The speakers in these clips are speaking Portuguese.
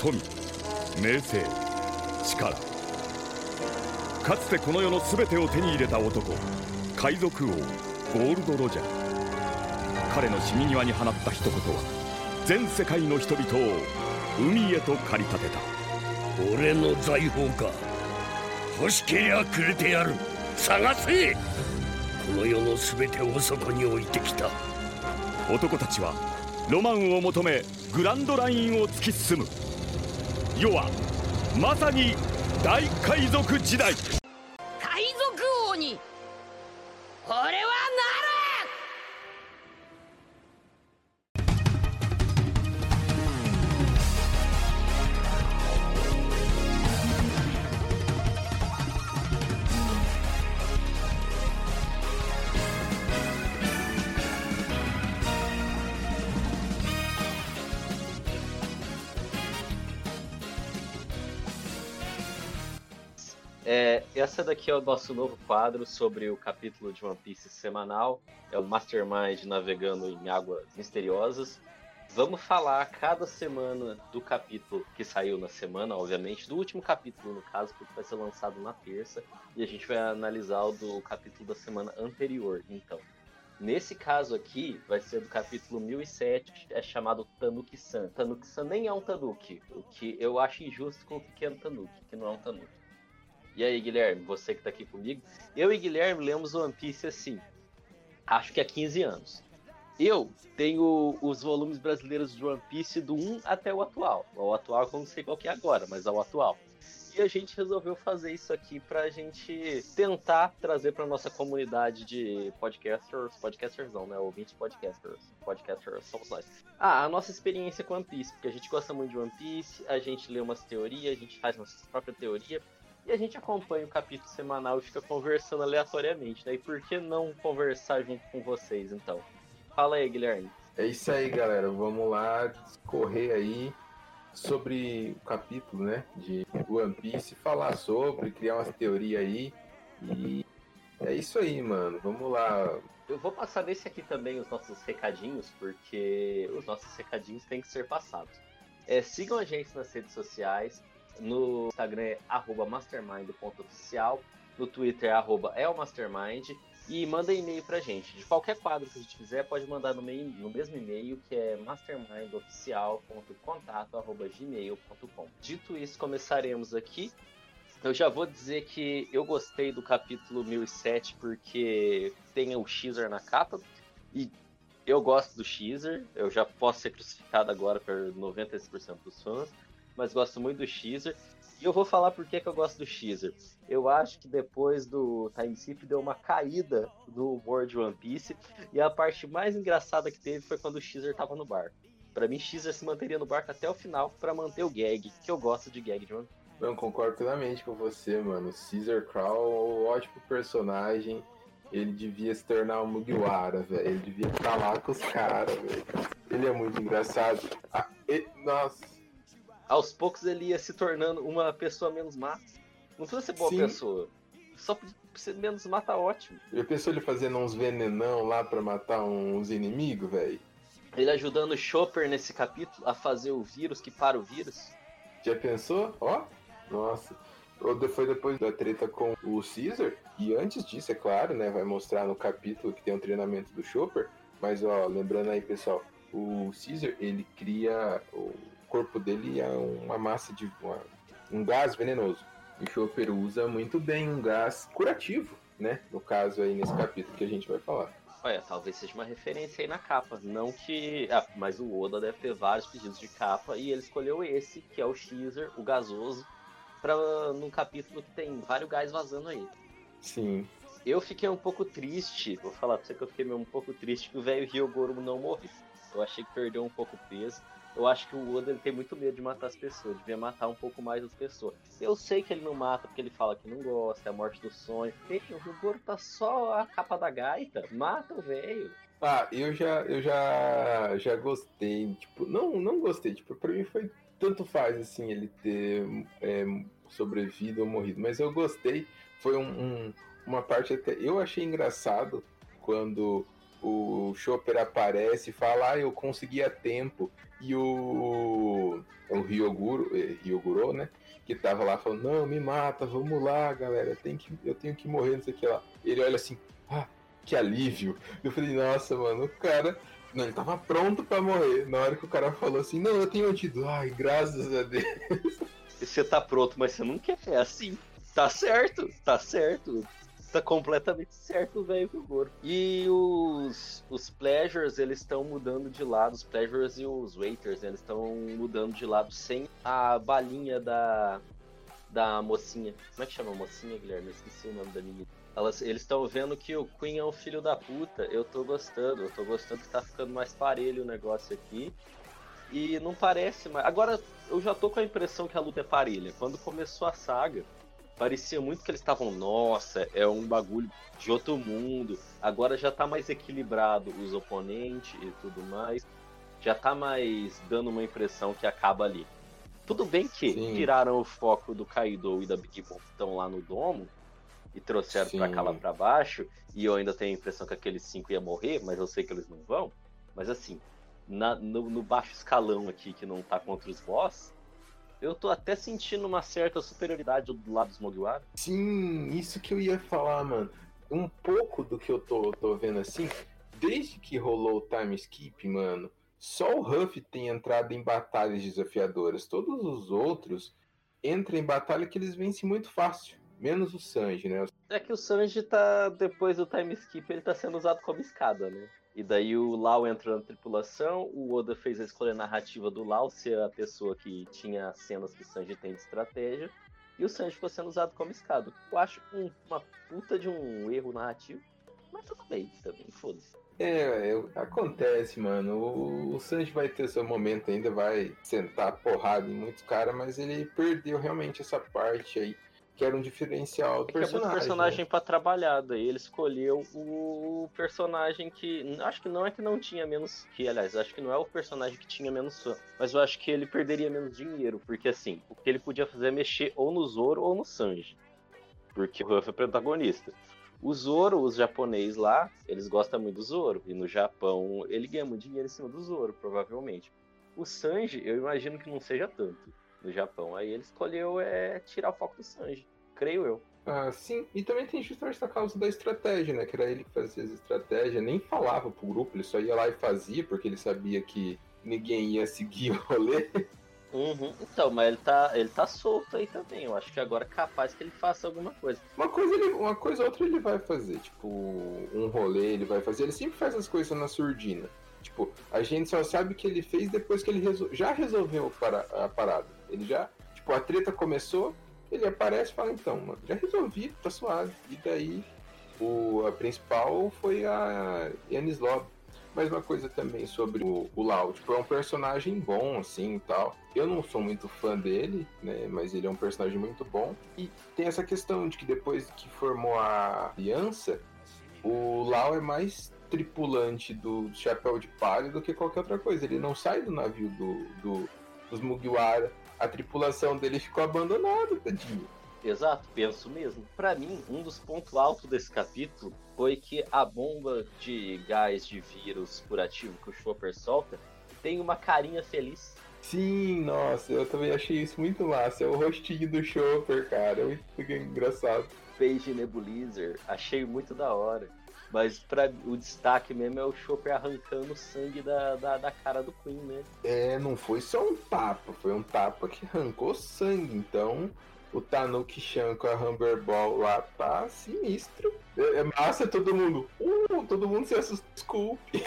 富名声力。かつてこの世の全てを手に入れた男海賊王ゴールド・ロジャー。彼の死に際に放った一言は全世界の人々を海へと駆り立てた。俺の財宝か。欲しけりゃくれてやる。探せ!この世の全てをそこに置いてきた。男たちはロマンを求めグランドラインを突き進む世はまさに大海賊時代。Essa daqui é o nosso novo quadro sobre o capítulo de One Piece semanal. É o Mastermind navegando em águas misteriosas. Vamos falar cada semana do capítulo que saiu na semana, obviamente, do último capítulo, no caso, porque vai ser lançado na terça. E a gente vai analisar o do capítulo da semana anterior, então. Nesse caso aqui, vai ser do capítulo 1007, é chamado Tanuki-san. Tanuki-san nem é um Tanuki, o que eu acho injusto com o pequeno Tanuki, que não é um Tanuki. E aí, Guilherme, você que tá aqui comigo. Eu e Guilherme lemos One Piece assim, acho que há 15 anos. Eu tenho os volumes brasileiros de One Piece do 1 até o atual. O atual eu não sei qual que é agora, mas é o atual. E a gente resolveu fazer isso aqui pra gente tentar trazer pra nossa comunidade de podcasters, podcasters não, né? Ouvintes podcasters. Podcasters somos nós. Ah, a nossa experiência com One Piece, porque a gente gosta muito de One Piece, a gente lê umas teorias, a gente faz nossa própria teoria. E a gente acompanha o capítulo semanal e fica conversando aleatoriamente, né? E por que não conversar junto com vocês, então? Fala aí, Guilherme. É isso aí, galera. Vamos lá discorrer aí sobre o capítulo, né, de One Piece, falar sobre, criar umas teorias aí. E é isso aí, mano. Vamos lá. Eu vou passar nesse aqui também os nossos recadinhos, porque os nossos recadinhos têm que ser passados. É, sigam a gente nas redes sociais. No Instagram é mastermind.oficial. No Twitter é arroba elmastermind. E manda e-mail pra gente. De qualquer quadro que a gente fizer, pode mandar no, meio, no mesmo e-mail, que é mastermindoficial.contato.gmail.com. Dito isso, começaremos aqui. Eu já vou dizer que eu gostei do capítulo 1007 porque tem o Xer na capa. E eu gosto do Xer. Eu já posso ser crucificado agora por 96% dos fãs. Mas gosto muito do Xer. E eu vou falar por que, que eu gosto do Xer. Eu acho que depois do Time Skip deu uma caída do humor de One Piece. E a parte mais engraçada que teve foi quando o Xer tava no barco. Pra mim, Xer se manteria no barco até o final para manter o gag, que eu gosto de gag de One Piece. Não, concordo plenamente com você, mano. Caesar Crow, ótimo personagem. Ele devia se tornar um Mugiwara, velho. Ele devia lá com os caras, velho. Ele é muito engraçado. Ah, ele... Nossa. Aos poucos ele ia se tornando uma pessoa menos má. Não precisa ser boa Sim. pessoa. Só ser menos má tá ótimo. Já pensou ele fazendo uns venenão lá pra matar uns inimigos, velho? Ele ajudando o Chopper nesse capítulo a fazer o vírus que para o vírus. Já pensou? Ó, nossa. Foi depois da treta com o Caesar. E antes disso, é claro, né? Vai mostrar no capítulo que tem um treinamento do Chopper. Mas, ó, lembrando aí, pessoal, o Caesar, ele cria. O corpo dele é uma massa de. uma- um gás venenoso. E o Chopper usa muito bem um gás curativo, né? No caso aí, nesse capítulo que a gente vai falar. Olha, talvez seja uma referência aí na capa. Não que. Ah, mas o Oda deve ter vários pedidos de capa e ele escolheu esse, que é o Xer, o gasoso, pra, num capítulo que tem vários gás vazando aí. Sim. Eu fiquei um pouco triste, vou falar pra você que eu fiquei um pouco triste que o velho Ryogoro não morreu. Eu achei que perdeu um pouco o peso. Eu acho que o Oda ele tem muito medo de matar as pessoas, devia matar um pouco mais as pessoas. Eu sei que ele não mata porque ele fala que não gosta, é a morte do sonho. Ei, o Ryogoro tá só a capa da gaita. Mata o velho. Ah, eu já, eu já, já gostei, tipo, não, não gostei, tipo, pra mim foi tanto faz, assim, ele ter é, sobrevivido ou morrido, mas eu gostei, foi um, um- uma parte até, eu achei engraçado quando o Chopper aparece e fala, ah, eu consegui a tempo, e o, o Ryoguro, eh, Ryoguro, né? Que tava lá falando, não, me mata, vamos lá, galera, tem que, eu tenho que morrer, não sei o que lá. Ele olha assim, ah, que alívio. Eu falei, nossa, mano, o cara. Não, ele tava pronto pra morrer. Na hora que o cara falou assim, não, eu tenho antídoto. Ai, graças a Deus. Você tá pronto, mas você não quer. É assim. Tá certo, tá certo. Tá completamente certo, velho, Goro. E os, os Pleasures, eles estão mudando de lado. Os Pleasures e os Waiters, eles estão mudando de lado sem a balinha da, da mocinha. Como é que chama a mocinha, Guilherme? Eu esqueci o nome da menina. Elas, eles estão vendo que o Queen é um filho da puta. Eu tô gostando, eu tô gostando que tá ficando mais parelho o negócio aqui. E não parece mais. Agora, eu já tô com a impressão que a luta é parelha. Quando começou a saga, parecia muito que eles estavam, nossa, é um bagulho de outro mundo. Agora já tá mais equilibrado os oponentes e tudo mais. Já tá mais dando uma impressão que acaba ali. Tudo bem que Sim. tiraram o foco do Kaido e da Big Mom que estão lá no domo e trouxeram pra Sim. cá lá pra baixo. E eu ainda tenho a impressão que aqueles cinco ia morrer, mas eu sei que eles não vão. Mas assim, na- no, no baixo escalão aqui que não tá contra os boss, eu tô até sentindo uma certa superioridade do lado dos Mugiwara. Sim, isso que eu ia falar, mano. Um pouco do que eu tô, tô vendo assim, desde que rolou o time skip, mano, só o Huff tem entrado em batalhas desafiadoras. Todos os outros entram em batalha que eles vencem muito fácil. Menos o Sanji, né? É que o Sanji tá, depois do time skip, ele tá sendo usado como escada, né? E daí o Lau entrou na tripulação, o Oda fez a escolha narrativa do Lau ser a pessoa que tinha as cenas que o Sanji tem de estratégia, e o Sanji ficou sendo usado como escada. Eu acho um- uma puta de um erro narrativo, mas tudo bem também, foda-se. É, é, acontece, mano. O, o Sanji vai ter seu momento ainda, vai sentar porrada em muitos caras, mas ele perdeu realmente essa parte aí, que era um diferencial do É que é personagem. personagem né? pra trabalhar, daí ele escolheu o personagem que. Acho que não é que não tinha menos. Que, aliás, acho que não é o personagem que tinha menos fã. Mas eu acho que ele perderia menos dinheiro. Porque assim, o que ele podia fazer é mexer ou no Zoro ou no Sanji. Porque o Ruff é protagonista. O Zoro, os japoneses lá, eles gostam muito do Zoro. E no Japão, ele ganha muito dinheiro em cima do Zoro, provavelmente. O Sanji, eu imagino que não seja tanto no Japão. Aí ele escolheu é, tirar o foco do Sanji. Creio eu. Ah, sim, e também tem justamente essa causa da estratégia, né? Que era ele que fazia as estratégias, nem falava pro grupo, ele só ia lá e fazia, porque ele sabia que ninguém ia seguir o rolê. Uhum. Então, mas ele tá, ele tá solto aí também. Eu acho que agora é capaz que ele faça alguma coisa. Uma coisa, ele, uma coisa ou outra ele vai fazer, tipo, um rolê ele vai fazer, ele sempre faz as coisas na surdina. Tipo, a gente só sabe que ele fez depois que ele resol- já resolveu a parada. Ele já, tipo, a treta começou, ele aparece e fala, então, mano, já resolvi, tá suave. E daí, o, a principal foi a Yanis Lobby. Mas uma coisa também sobre o, o Lau, tipo, é um personagem bom, assim, e tal. Eu não sou muito fã dele, né, mas ele é um personagem muito bom. E tem essa questão de que depois que formou a aliança, o Lau é mais tripulante do Chapéu de Palha do que qualquer outra coisa. Ele não sai do navio do, do- dos Mugiwara. A tripulação dele ficou abandonada, tadinho. Exato, penso mesmo. Pra mim, um dos pontos altos desse capítulo foi que a bomba de gás de vírus curativo que o Chopper solta tem uma carinha feliz. Sim, nossa, eu também achei isso muito massa. É o rostinho do Chopper, cara. É muito engraçado. Beige Nebulizer, achei muito da hora. Mas pra, o destaque mesmo é o Chopper arrancando o sangue da, da, da cara do Queen, né? É, não foi só um tapa, foi um tapa que arrancou sangue. Então, o Tanuki Chan com a Humber Ball lá tá sinistro. É, é massa todo mundo. Uh, todo mundo se assusta. Desculpe.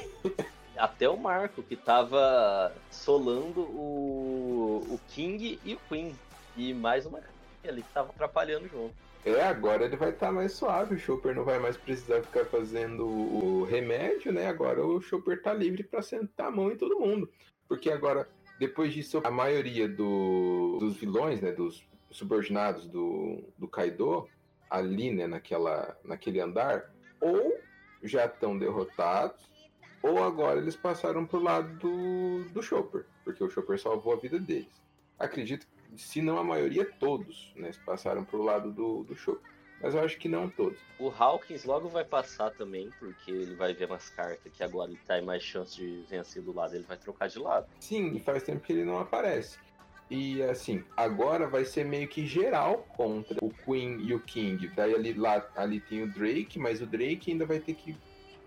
Até o Marco, que tava solando o, o King e o Queen. E mais uma ali que tava atrapalhando junto. É, agora ele vai estar mais suave. O Chopper não vai mais precisar ficar fazendo o remédio, né? Agora o Chopper tá livre pra sentar a mão em todo mundo. Porque agora, depois disso, a maioria do- dos vilões, né? Dos subordinados do, do Kaido, ali, né? Naquela, naquele andar, ou já estão derrotados, ou agora eles passaram pro lado do, do Chopper. Porque o Chopper salvou a vida deles. Acredito se não a maioria, todos, né? Passaram pro lado do, do Chopper. Mas eu acho que não todos. O Hawkins logo vai passar também, porque ele vai ver nas cartas que agora ele tá em mais chance de vencer do lado, ele vai trocar de lado. Sim, e faz tempo que ele não aparece. E assim, agora vai ser meio que geral contra o Queen e o King. Daí ali, lá, ali tem o Drake, mas o Drake ainda vai ter que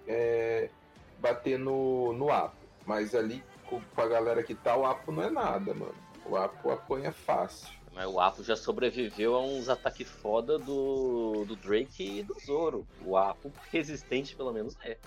é, bater no, no Apo. Mas ali com, com a galera que tá, o Apo não é nada, mano. O Apo apanha fácil. Mas o Apo já sobreviveu a uns ataques foda do, do Drake e do Zoro. O Apo resistente, pelo menos, é.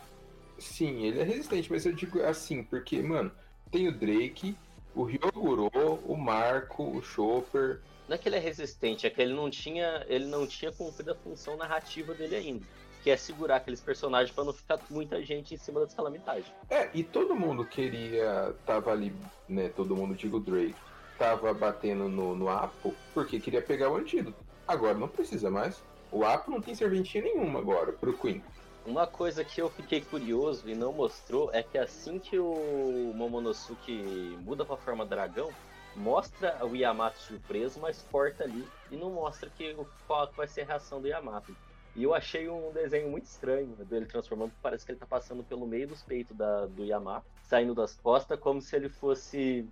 Sim, ele é resistente, mas eu digo assim, porque, mano, tem o Drake, o Ryoguro, o Marco, o Chopper. Não é que ele é resistente, é que ele não tinha, ele não tinha cumprido a função narrativa dele ainda. Que é segurar aqueles personagens para não ficar muita gente em cima das calamidades. É, e todo mundo queria. Tava ali, né? Todo mundo, digo o Drake, tava batendo no, no Apo porque queria pegar o antídoto. Agora não precisa mais. O Apo não tem serventia nenhuma agora pro Queen. Uma coisa que eu fiquei curioso e não mostrou é que assim que o Momonosuke muda pra forma dragão, mostra o Yamato surpreso, mas corta ali e não mostra que, qual vai ser a reação do Yamato. E eu achei um desenho muito estranho dele transformando, parece que ele tá passando pelo meio dos peitos da, do Yamato, saindo das costas como se ele fosse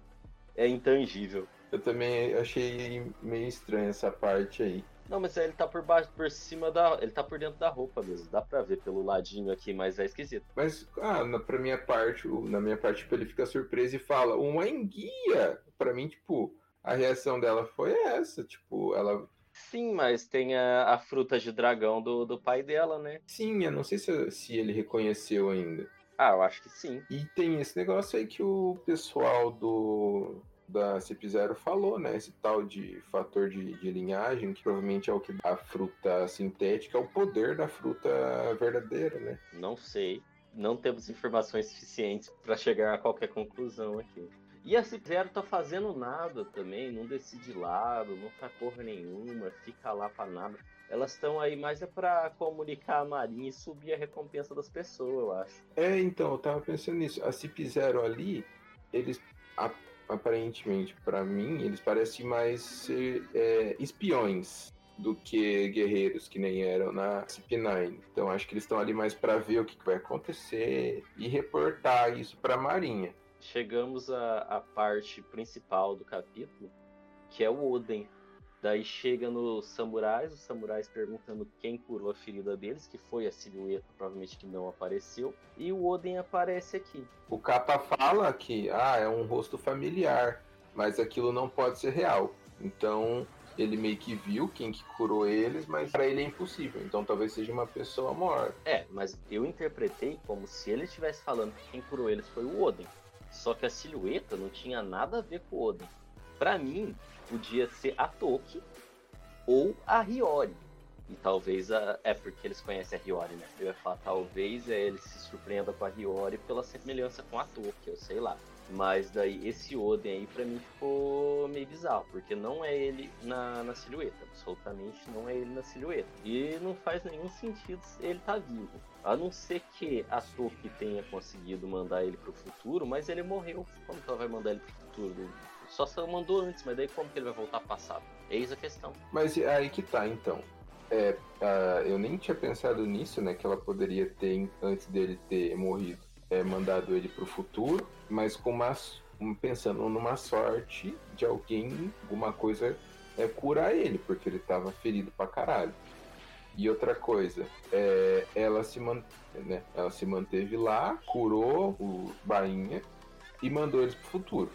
é, intangível. Eu também achei meio estranho essa parte aí. Não, mas ele tá por baixo, por cima da. Ele tá por dentro da roupa mesmo. Dá pra ver pelo ladinho aqui, mas é esquisito. Mas, ah, na, pra minha parte, na minha parte, tipo, ele fica surpreso e fala, uma enguia! Pra mim, tipo, a reação dela foi essa, tipo, ela. Sim, mas tem a, a fruta de dragão do, do pai dela, né? Sim, eu não sei se, se ele reconheceu ainda. Ah, eu acho que sim. E tem esse negócio aí que o pessoal do da CIP0 falou, né? Esse tal de fator de, de, linhagem, que provavelmente é o que dá a fruta sintética, é o poder da fruta verdadeira, né? Não sei. Não temos informações suficientes para chegar a qualquer conclusão aqui. E a CIP0 tá fazendo nada também, não decide lado, não tá porra nenhuma, fica lá pra nada. Elas estão aí mais é para comunicar a Marinha e subir a recompensa das pessoas, eu acho. É, então, eu tava pensando nisso. A CIP0 ali, eles aparentemente, para mim, eles parecem mais ser é, espiões do que guerreiros que nem eram na CP9. Então acho que eles estão ali mais para ver o que, que, vai acontecer e reportar isso para a Marinha. Chegamos à, à parte principal do capítulo, que é o Oden Daí chega nos samurais, os samurais perguntando quem curou a ferida deles, que foi a silhueta, provavelmente que não apareceu. E o Oden aparece aqui. O capa fala que ah, é um rosto familiar, mas aquilo não pode ser real. Então ele meio que viu quem que curou eles, mas para ele é impossível. Então talvez seja uma pessoa morta. É, mas eu interpretei como se ele estivesse falando que quem curou eles foi o Oden. Só que a silhueta não tinha nada a ver com o Oden. Para mim, podia ser a Toki ou a Hiyori. E talvez a... é porque eles conhecem a Hiyori, né? Eu ia falar, talvez é, ele se surpreenda com a Hiyori pela semelhança com a Toki, eu sei lá. Mas daí esse Oden aí pra mim ficou meio bizarro, porque não é ele na, na silhueta, absolutamente não é ele na silhueta. E não faz nenhum sentido ele tá vivo. A não ser que a Toki tenha conseguido mandar ele pro futuro, mas ele morreu. Como que ela vai mandar ele pro futuro? Só se mandou antes, mas daí como que ele vai voltar passado? Eis a questão. Mas aí que tá, então. É, uh, eu nem tinha pensado nisso, né? Que ela poderia ter, antes dele ter morrido, é, mandado ele pro futuro, mas com uma, pensando numa sorte de alguém, alguma coisa, é curar ele, porque ele tava ferido pra caralho. E outra coisa, é, ela, se man, né, ela se manteve lá, curou o Bainha e mandou eles pro futuro.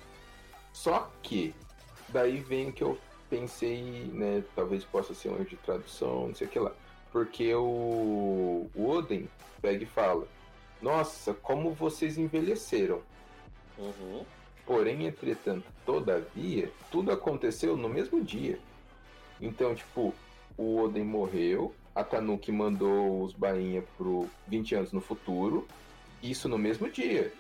Só que, daí vem que eu pensei, né? Talvez possa ser um erro de tradução, não sei o que lá. Porque o, o Oden pega e fala: Nossa, como vocês envelheceram. Uhum. Porém, entretanto, todavia, tudo aconteceu no mesmo dia. Então, tipo, o Oden morreu, a Tanuki mandou os bainha pro 20 anos no futuro, isso no mesmo dia.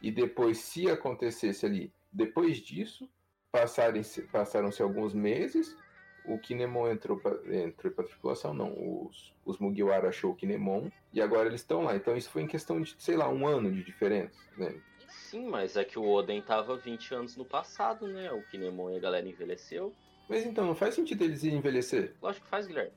E depois, se acontecesse ali depois disso, passaram-se alguns meses, o Kinemon entrou para entrou a tripulação, não, os, os Mugiwara achou o Kinemon, e agora eles estão lá. Então isso foi em questão de, sei lá, um ano de diferença, né? Sim, mas é que o Oden tava 20 anos no passado, né? O Kinemon e a galera envelheceu. Mas então, não faz sentido eles envelhecer? Lógico que faz, Guilherme.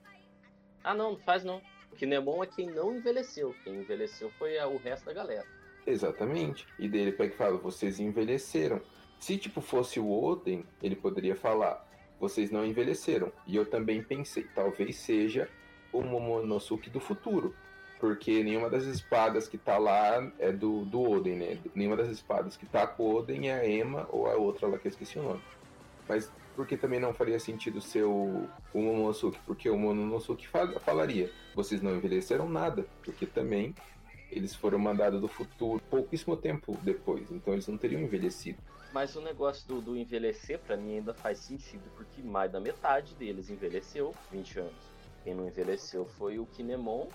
Ah, não, não faz não. O Kinemon é quem não envelheceu. Quem envelheceu foi o resto da galera. Exatamente. E dele pega e fala, vocês envelheceram Se tipo fosse o Oden, ele poderia falar: vocês não envelheceram. E eu também pensei, talvez seja o Momonosuke do futuro. Porque nenhuma das espadas que tá lá é do, do Oden, né? Nenhuma das espadas que tá com o Oden é a Emma ou a outra lá que eu esqueci o nome. Mas porque também não faria sentido ser o, o Momonosuke? Porque o Momonosuke fal, falaria, vocês não envelheceram nada. Porque também eles foram mandados do futuro pouquíssimo tempo depois. Então eles não teriam envelhecido. Mas o negócio do, do envelhecer, para mim, ainda faz sentido, porque mais da metade deles envelheceu 20 anos. Quem não envelheceu foi o Kinemon,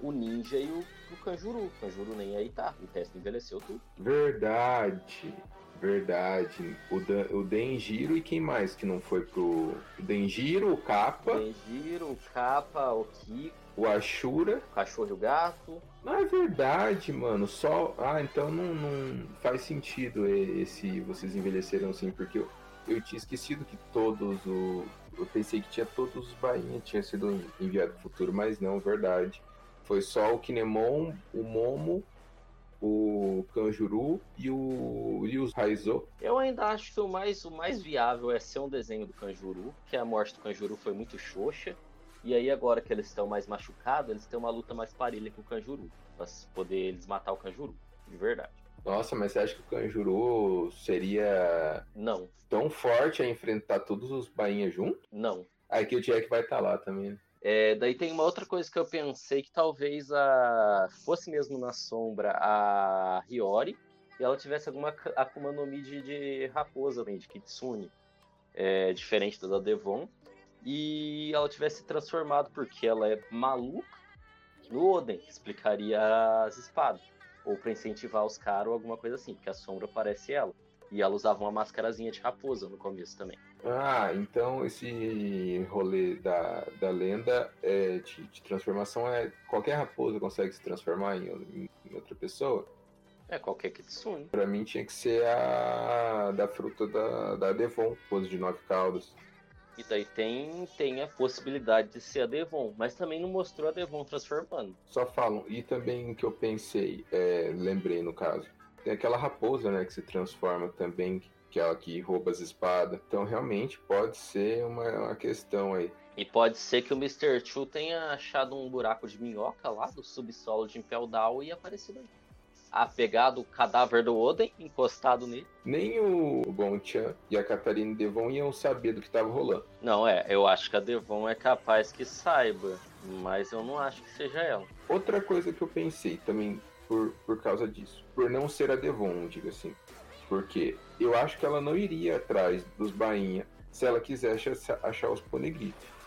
o Ninja e o, o Kanjuru. O Kanjuru nem aí tá, o resto envelheceu tudo. Verdade, verdade. O, Dan, o Denjiro e quem mais que não foi pro. O Denjiro, o Kappa. O Denjiro, o Kappa, o Kiko. O Ashura. O cachorro e o gato. É verdade, mano. Só. Ah, então não, não faz sentido esse. Vocês envelheceram assim, porque eu, eu tinha esquecido que todos o. Eu pensei que tinha todos os bainhas tinha sido enviado pro futuro, mas não, verdade. Foi só o Kinemon, o Momo, o Kanjuru e o e os Raizo. Eu ainda acho que o mais, o mais viável é ser um desenho do Kanjuru, que a morte do Kanjuru foi muito xoxa. E aí agora que eles estão mais machucados, eles têm uma luta mais parelha com o Kanjuru. Pra poder eles matar o Kanjuru, de verdade. Nossa, mas você acha que o Kanjuru seria Não, tão forte a enfrentar todos os bainhas juntos? não. Aí que o Jack vai estar lá também. né? É, daí tem uma outra coisa que eu pensei que talvez a fosse mesmo na sombra a Hiyori e ela tivesse alguma Akuma no Mi de, de raposa, de Kitsune, é, diferente da Devon, e ela tivesse se transformado porque ela é maluca no Oden, que explicaria as espadas, ou pra incentivar os caras ou alguma coisa assim, porque a sombra parece ela. E ela usava uma mascarazinha de raposa no começo também. Ah, então esse rolê da, da lenda é, de, de transformação é. Qualquer raposa consegue se transformar em, em- em outra pessoa? É qualquer Kitsune. Pra mim tinha que ser a da fruta da, da Devon, raposa de nove caudas. E daí tem, tem a possibilidade de ser a Devon, mas também não mostrou a Devon transformando. Só falam. E também que eu pensei, é, lembrei no caso, tem aquela raposa, né, que se transforma também, que é ela que rouba as espadas. Então realmente pode ser uma, uma questão aí. E pode ser que o Mr. Chu tenha achado um buraco de minhoca lá do subsolo de Impel Down e aparecido aí. Ah, pegado o cadáver do Oden, encostado nele. Nem o Gonchan e a Catarina Devon iam saber do que tava rolando. Não, é, eu acho que a Devon é capaz que saiba, mas eu não acho que seja ela. Outra coisa que eu pensei também por, por causa disso, por não ser a Devon, diga assim. Porque eu acho que ela não iria atrás dos bainha se ela quisesse achar, os poneglyphs.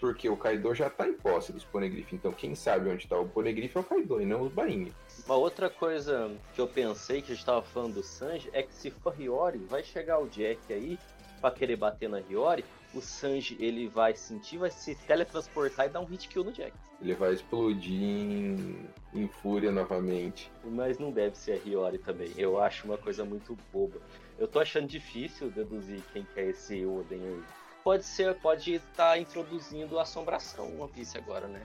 Porque o Kaido já tá em posse dos poneglyphs. Então quem sabe onde tá o poneglyph é o Kaido e não os bainha. Uma outra coisa que eu pensei que a gente tava falando do Sanji é que se for Hiyori, vai chegar o Jack aí pra querer bater na Hiyori, o Sanji ele vai sentir, vai se teletransportar e dar um hit kill no Jack. Ele vai explodir em, em fúria novamente. Mas não deve ser a Hiyori também. Eu acho uma coisa muito boba. Eu tô achando difícil deduzir quem que é esse Oden aí. Pode ser, pode estar introduzindo a assombração One Piece agora, né?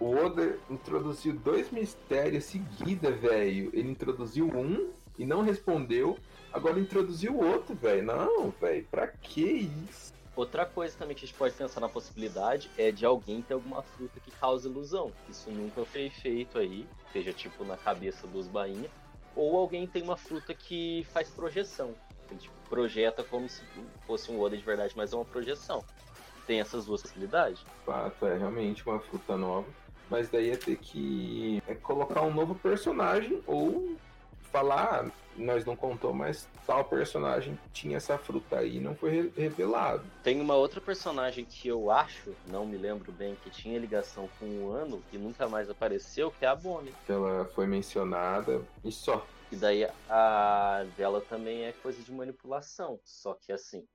O Oda introduziu dois mistérios seguida, velho. Ele introduziu um e não respondeu. Agora introduziu o outro, velho. Não, velho. Pra que isso? Outra coisa também que a gente pode pensar na possibilidade é de alguém ter alguma fruta que causa ilusão. Isso nunca foi feito aí, seja tipo na cabeça dos bainha. Ou alguém tem uma fruta que faz projeção. Ele tipo, projeta como se fosse um Oda de verdade, mas é uma projeção. Tem essas duas possibilidades. Fato, é realmente uma fruta nova. Mas daí ia ter que é, colocar um novo personagem ou falar, ah, nós não contou, mas tal personagem tinha essa fruta aí e não foi re- revelado. Tem uma outra personagem que eu acho, não me lembro bem, que tinha ligação com o ano e nunca mais apareceu, que é a Bonnie. Ela foi mencionada e só. E daí a dela também é coisa de manipulação. Só que assim,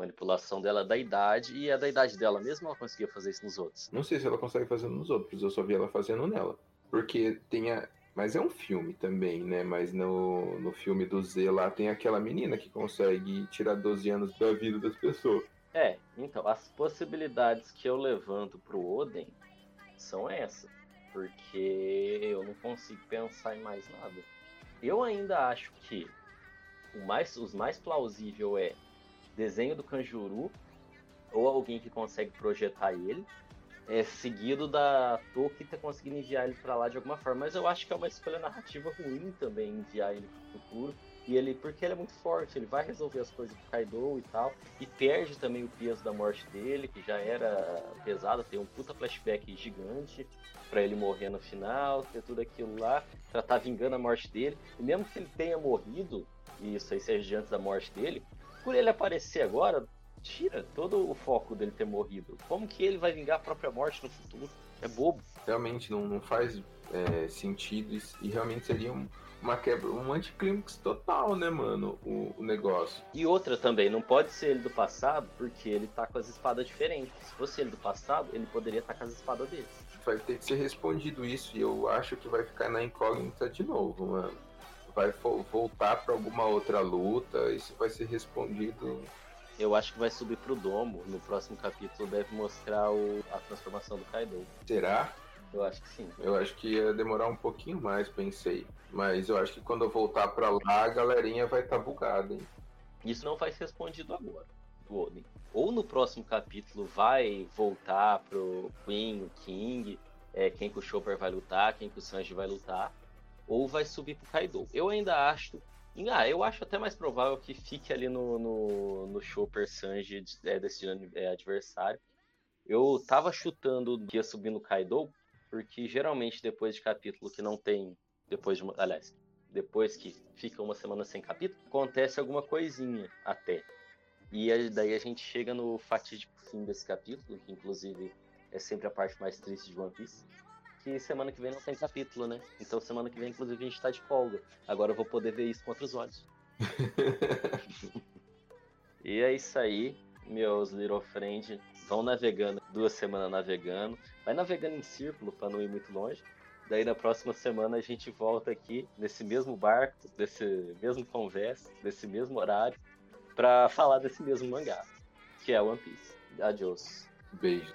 manipulação dela da idade e é da idade dela mesmo ela conseguia fazer isso nos outros. Não sei se ela consegue fazer nos outros, eu só vi ela fazendo nela. Porque tem a. Mas é um filme também, né? Mas no, no filme do Z lá tem aquela menina que consegue tirar 12 anos da vida das pessoas. É, então, as possibilidades que eu levanto pro Oden são essas. Porque eu não consigo pensar em mais nada. Eu ainda acho que o mais, os mais plausível é desenho do Kanjuru ou alguém que consegue projetar ele, é, seguido da Toki ter conseguido enviar ele para lá de alguma forma. Mas eu acho que é uma escolha narrativa ruim também enviar ele para o futuro. E ele, porque ele é muito forte, ele vai resolver as coisas pro Kaido e tal. E perde também o peso da morte dele, que já era pesado, tem um puta flashback gigante para ele morrer no final, ter tudo aquilo lá, pra tá vingando a morte dele. E mesmo que ele tenha morrido, e isso aí seja antes da morte dele, por ele aparecer agora, tira todo o foco dele ter morrido. Como que ele vai vingar a própria morte no futuro? É bobo. Realmente não, não faz é, sentido e realmente seria um, uma quebra, um anticlímax total, né, mano? O, o, negócio. E outra também, não pode ser ele do passado, porque ele tá com as espadas diferentes. Se fosse ele do passado, ele poderia estar tá com as espadas dele. Vai ter que ser respondido isso e eu acho que vai ficar na incógnita de novo, mano. Vai voltar para alguma outra luta, isso vai ser respondido eu acho que vai subir pro domo. No próximo capítulo deve mostrar o, a transformação do Kaido. Será? Eu acho que sim. Eu acho que ia demorar um pouquinho mais, pensei. Mas eu acho que quando eu voltar pra lá, a galerinha vai estar tá bugada, hein? Isso não vai ser respondido agora, do Odin. Ou no próximo capítulo vai voltar pro Queen, o King, é, quem que o Chopper vai lutar, quem que o Sanji vai lutar, ou vai subir pro Kaido. Eu ainda acho ah, eu acho até mais provável que fique ali no, no, no Chopper Sanji é, desse é, adversário. Eu tava chutando que ia subir no Kaido, porque geralmente depois de capítulo que não tem. Depois de. Aliás, depois que fica uma semana sem capítulo, acontece alguma coisinha até. E daí a gente chega no fatídico fim desse capítulo, que inclusive é sempre a parte mais triste de One Piece que semana que vem não tem capítulo, né? Então semana que vem, inclusive, a gente tá de folga. Agora eu vou poder ver isso com outros olhos. e é isso aí, meus Little Friend. Vão navegando, duas semanas navegando. Vai navegando em círculo para não ir muito longe. Daí na próxima semana a gente volta aqui nesse mesmo barco, desse mesmo conversa, desse mesmo horário, para falar desse mesmo mangá, que é One Piece. Adiós. Beijo.